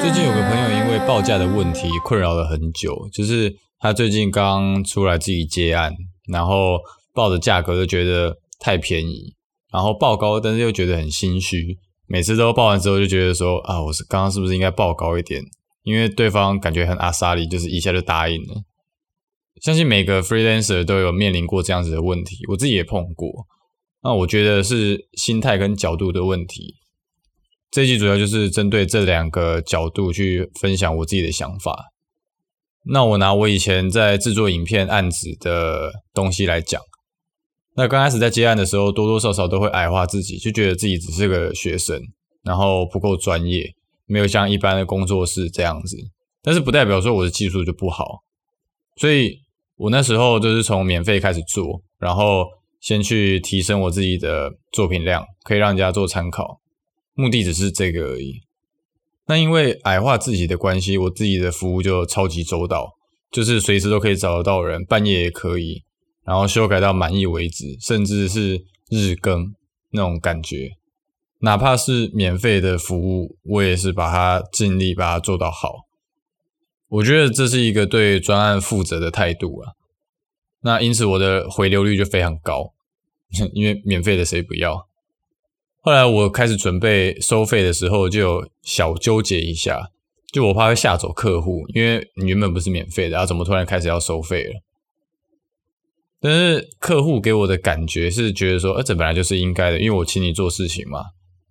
最近有个朋友因为报价的问题困扰了很久，就是他最近刚出来自己接案，然后报的价格就觉得太便宜，然后报高，但是又觉得很心虚，每次都报完之后就觉得说啊，我是刚刚是不是应该报高一点？因为对方感觉很阿莎里，就是一下就答应了。相信每个 freelancer 都有面临过这样子的问题，我自己也碰过。那我觉得是心态跟角度的问题。这一集主要就是针对这两个角度去分享我自己的想法。那我拿我以前在制作影片案子的东西来讲。那刚开始在接案的时候，多多少少都会矮化自己，就觉得自己只是个学生，然后不够专业，没有像一般的工作室这样子。但是不代表说我的技术就不好。所以我那时候就是从免费开始做，然后先去提升我自己的作品量，可以让人家做参考。目的只是这个而已。那因为矮化自己的关系，我自己的服务就超级周到，就是随时都可以找得到人，半夜也可以，然后修改到满意为止，甚至是日更那种感觉。哪怕是免费的服务，我也是把它尽力把它做到好。我觉得这是一个对专案负责的态度啊。那因此我的回流率就非常高，因为免费的谁不要？后来我开始准备收费的时候，就有小纠结一下，就我怕会吓走客户，因为你原本不是免费的，然后怎么突然开始要收费了？但是客户给我的感觉是觉得说，呃，这本来就是应该的，因为我请你做事情嘛，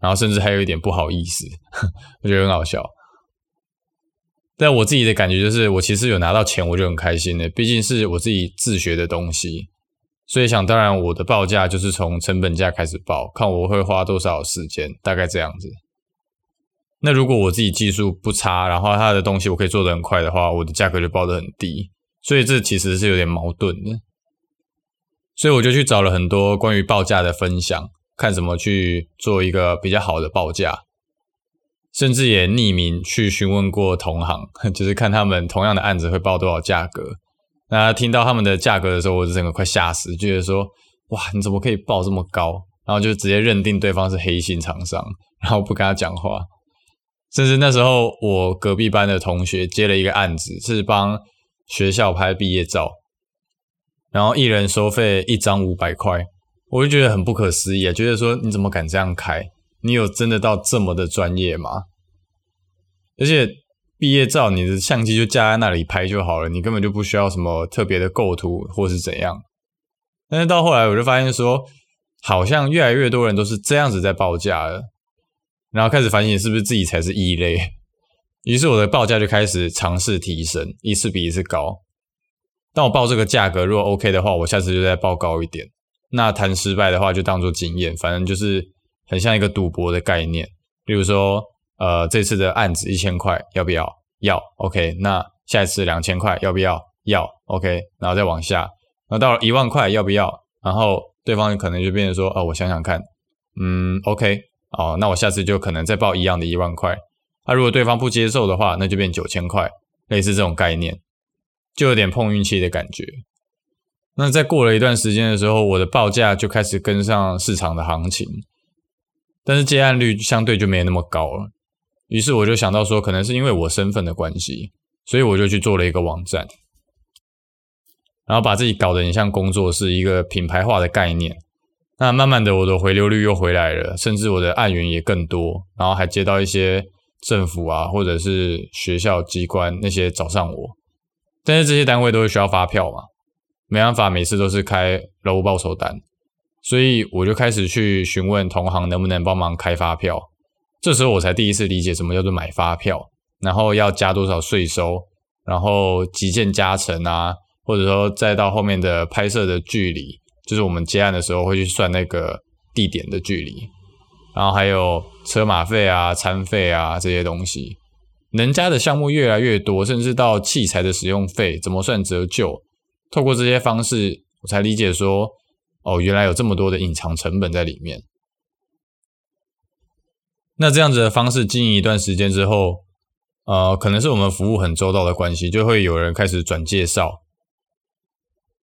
然后甚至还有一点不好意思，我觉得很好笑。但我自己的感觉就是，我其实有拿到钱，我就很开心的，毕竟是我自己自学的东西。所以想当然，我的报价就是从成本价开始报，看我会花多少时间，大概这样子。那如果我自己技术不差，然后他的东西我可以做得很快的话，我的价格就报得很低。所以这其实是有点矛盾的。所以我就去找了很多关于报价的分享，看怎么去做一个比较好的报价，甚至也匿名去询问过同行，就是看他们同样的案子会报多少价格。那听到他们的价格的时候，我就整个快吓死，就觉得说，哇，你怎么可以报这么高？然后就直接认定对方是黑心厂商，然后不跟他讲话。甚至那时候，我隔壁班的同学接了一个案子，是帮学校拍毕业照，然后一人收费一张五百块，我就觉得很不可思议啊，觉得说你怎么敢这样开？你有真的到这么的专业吗？而且。毕业照，你的相机就架在那里拍就好了，你根本就不需要什么特别的构图或是怎样。但是到后来，我就发现说，好像越来越多人都是这样子在报价了，然后开始反省是不是自己才是异类。于是我的报价就开始尝试提升，一次比一次高。当我报这个价格如果 OK 的话，我下次就再报高一点。那谈失败的话，就当做经验，反正就是很像一个赌博的概念。比如说。呃，这次的案子一千块，要不要？要，OK。那下一次两千块，要不要？要，OK。然后再往下，那到了一万块，要不要？然后对方可能就变成说，哦，我想想看，嗯，OK。哦，那我下次就可能再报一样的一万块。那、啊、如果对方不接受的话，那就变九千块，类似这种概念，就有点碰运气的感觉。那在过了一段时间的时候，我的报价就开始跟上市场的行情，但是接案率相对就没有那么高了。于是我就想到说，可能是因为我身份的关系，所以我就去做了一个网站，然后把自己搞得很像工作室，一个品牌化的概念。那慢慢的，我的回流率又回来了，甚至我的案源也更多，然后还接到一些政府啊，或者是学校机关那些找上我。但是这些单位都会需要发票嘛，没办法，每次都是开劳务报酬单，所以我就开始去询问同行能不能帮忙开发票。这时候我才第一次理解什么叫做买发票，然后要加多少税收，然后急件加成啊，或者说再到后面的拍摄的距离，就是我们接案的时候会去算那个地点的距离，然后还有车马费啊、餐费啊这些东西，能加的项目越来越多，甚至到器材的使用费怎么算折旧，透过这些方式，我才理解说，哦，原来有这么多的隐藏成本在里面。那这样子的方式经营一段时间之后，呃，可能是我们服务很周到的关系，就会有人开始转介绍。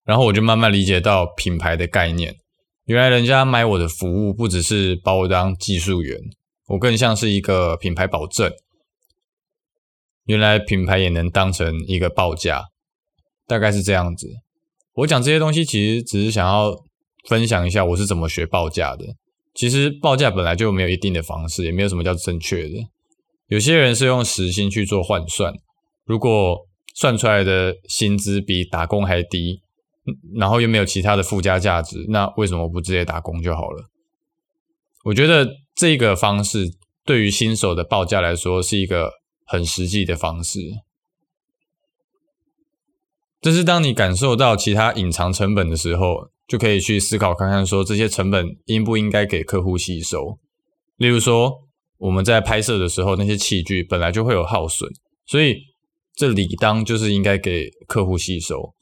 然后我就慢慢理解到品牌的概念。原来人家买我的服务，不只是把我当技术员，我更像是一个品牌保证。原来品牌也能当成一个报价，大概是这样子。我讲这些东西，其实只是想要分享一下我是怎么学报价的。其实报价本来就没有一定的方式，也没有什么叫正确的。有些人是用时薪去做换算，如果算出来的薪资比打工还低，然后又没有其他的附加价值，那为什么不直接打工就好了？我觉得这个方式对于新手的报价来说是一个很实际的方式。但是当你感受到其他隐藏成本的时候，就可以去思考看看，说这些成本应不应该给客户吸收。例如说，我们在拍摄的时候，那些器具本来就会有耗损，所以这理当就是应该给客户吸收。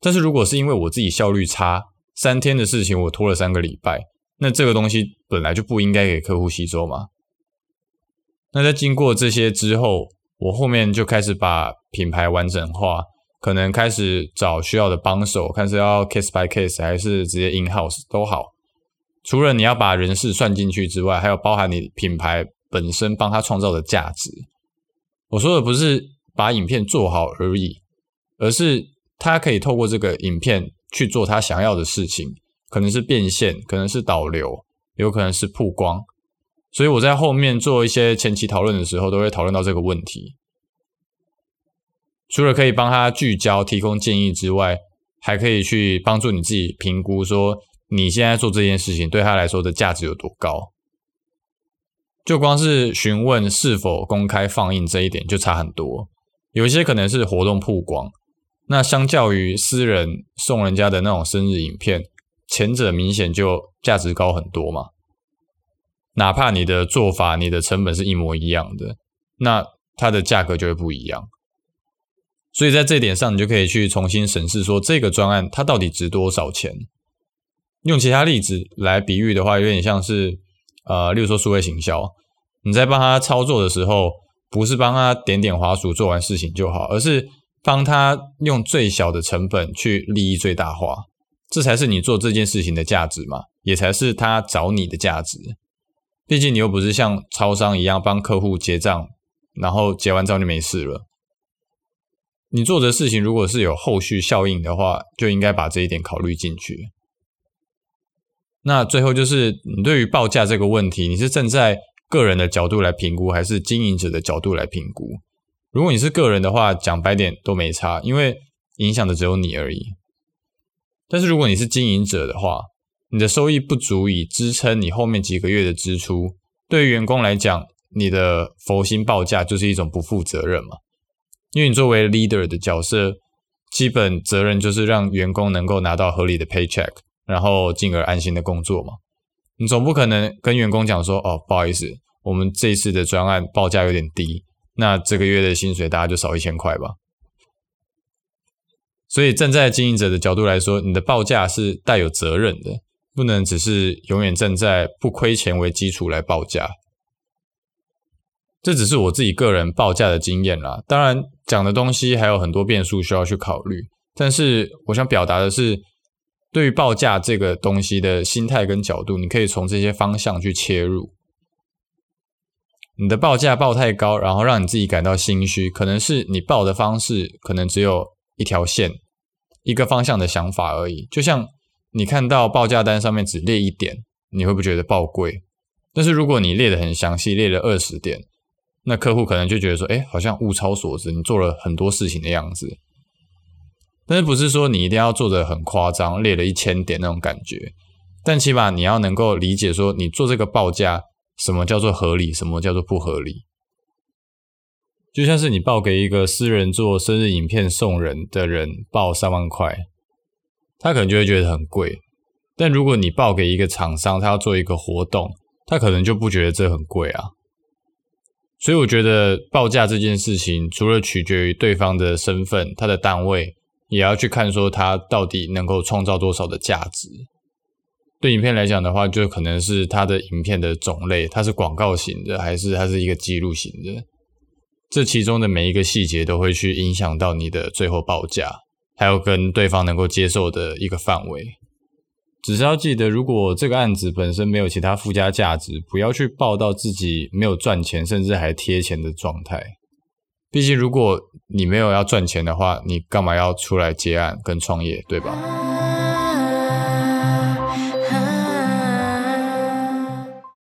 但是如果是因为我自己效率差，三天的事情我拖了三个礼拜，那这个东西本来就不应该给客户吸收嘛。那在经过这些之后，我后面就开始把品牌完整化，可能开始找需要的帮手，看是要 case by case 还是直接 in house 都好。除了你要把人事算进去之外，还有包含你品牌本身帮他创造的价值。我说的不是把影片做好而已，而是。他可以透过这个影片去做他想要的事情，可能是变现，可能是导流，有可能是曝光。所以我在后面做一些前期讨论的时候，都会讨论到这个问题。除了可以帮他聚焦、提供建议之外，还可以去帮助你自己评估，说你现在做这件事情对他来说的价值有多高。就光是询问是否公开放映这一点就差很多，有一些可能是活动曝光。那相较于私人送人家的那种生日影片，前者明显就价值高很多嘛。哪怕你的做法、你的成本是一模一样的，那它的价格就会不一样。所以在这点上，你就可以去重新审视说，这个专案它到底值多少钱。用其他例子来比喻的话，有点像是呃，例如说数位行销，你在帮他操作的时候，不是帮他点点滑鼠做完事情就好，而是。帮他用最小的成本去利益最大化，这才是你做这件事情的价值嘛，也才是他找你的价值。毕竟你又不是像超商一样帮客户结账，然后结完账就没事了。你做的事情如果是有后续效应的话，就应该把这一点考虑进去。那最后就是你对于报价这个问题，你是站在个人的角度来评估，还是经营者的角度来评估？如果你是个人的话，讲白点都没差，因为影响的只有你而已。但是如果你是经营者的话，你的收益不足以支撑你后面几个月的支出，对于员工来讲，你的佛心报价就是一种不负责任嘛。因为你作为 leader 的角色，基本责任就是让员工能够拿到合理的 paycheck，然后进而安心的工作嘛。你总不可能跟员工讲说，哦，不好意思，我们这次的专案报价有点低。那这个月的薪水大家就少一千块吧。所以站在经营者的角度来说，你的报价是带有责任的，不能只是永远站在不亏钱为基础来报价。这只是我自己个人报价的经验啦。当然，讲的东西还有很多变数需要去考虑。但是我想表达的是，对于报价这个东西的心态跟角度，你可以从这些方向去切入。你的报价报太高，然后让你自己感到心虚，可能是你报的方式可能只有一条线、一个方向的想法而已。就像你看到报价单上面只列一点，你会不觉得报贵？但是如果你列得很详细，列了二十点，那客户可能就觉得说，哎，好像物超所值，你做了很多事情的样子。但是不是说你一定要做的很夸张，列了一千点那种感觉？但起码你要能够理解说，你做这个报价。什么叫做合理？什么叫做不合理？就像是你报给一个私人做生日影片送人的人报三万块，他可能就会觉得很贵。但如果你报给一个厂商，他要做一个活动，他可能就不觉得这很贵啊。所以我觉得报价这件事情，除了取决于对方的身份、他的单位，也要去看说他到底能够创造多少的价值。对影片来讲的话，就可能是它的影片的种类，它是广告型的，还是它是一个记录型的？这其中的每一个细节都会去影响到你的最后报价，还有跟对方能够接受的一个范围。只是要记得，如果这个案子本身没有其他附加价值，不要去报道自己没有赚钱，甚至还贴钱的状态。毕竟，如果你没有要赚钱的话，你干嘛要出来接案跟创业，对吧？